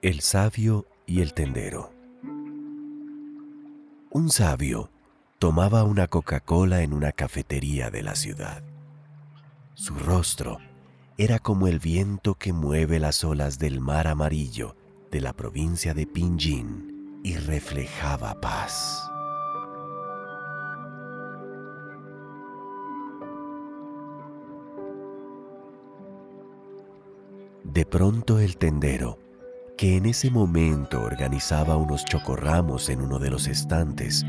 El sabio y el tendero. Un sabio tomaba una Coca-Cola en una cafetería de la ciudad. Su rostro era como el viento que mueve las olas del mar amarillo de la provincia de Pinjin y reflejaba paz. De pronto el tendero, que en ese momento organizaba unos chocorramos en uno de los estantes,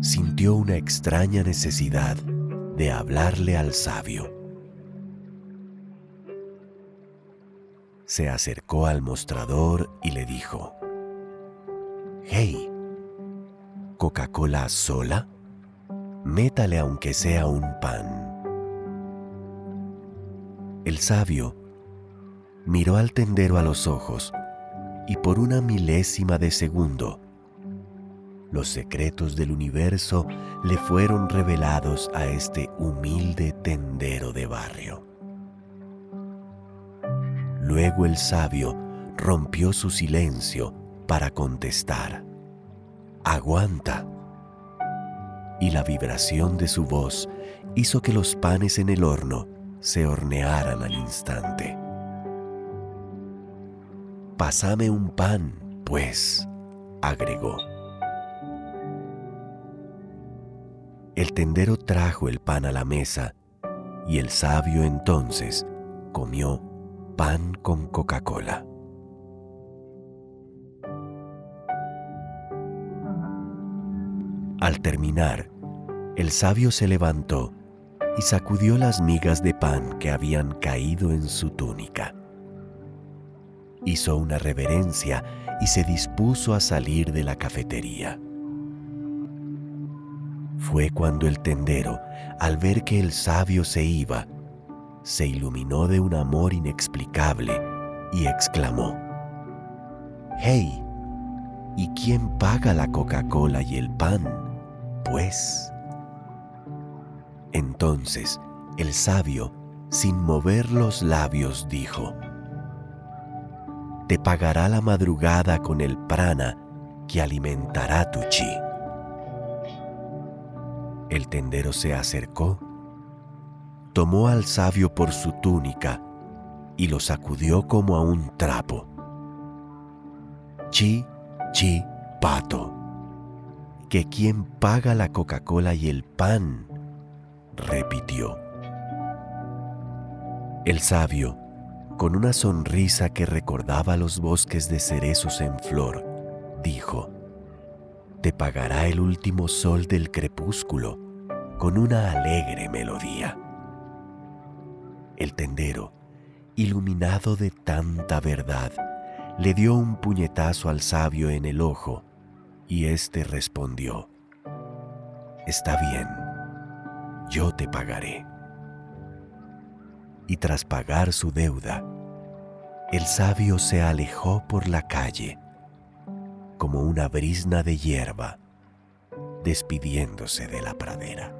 sintió una extraña necesidad de hablarle al sabio. Se acercó al mostrador y le dijo, Hey, ¿Coca-Cola sola? Métale aunque sea un pan. El sabio miró al tendero a los ojos y por una milésima de segundo, los secretos del universo le fueron revelados a este humilde tendero de barrio. Luego el sabio rompió su silencio para contestar, aguanta. Y la vibración de su voz hizo que los panes en el horno se hornearan al instante. Pásame un pan, pues, agregó. El tendero trajo el pan a la mesa y el sabio entonces comió pan con Coca-Cola. Al terminar, el sabio se levantó y sacudió las migas de pan que habían caído en su túnica hizo una reverencia y se dispuso a salir de la cafetería. Fue cuando el tendero, al ver que el sabio se iba, se iluminó de un amor inexplicable y exclamó, ¡Hey! ¿Y quién paga la Coca-Cola y el pan? Pues... Entonces el sabio, sin mover los labios, dijo, te pagará la madrugada con el prana que alimentará tu chi. El tendero se acercó, tomó al sabio por su túnica y lo sacudió como a un trapo. Chi, chi, pato, que quien paga la Coca-Cola y el pan, repitió. El sabio, con una sonrisa que recordaba los bosques de cerezos en flor, dijo, Te pagará el último sol del crepúsculo con una alegre melodía. El tendero, iluminado de tanta verdad, le dio un puñetazo al sabio en el ojo y éste respondió, Está bien, yo te pagaré y tras pagar su deuda, el sabio se alejó por la calle como una brisna de hierba despidiéndose de la pradera.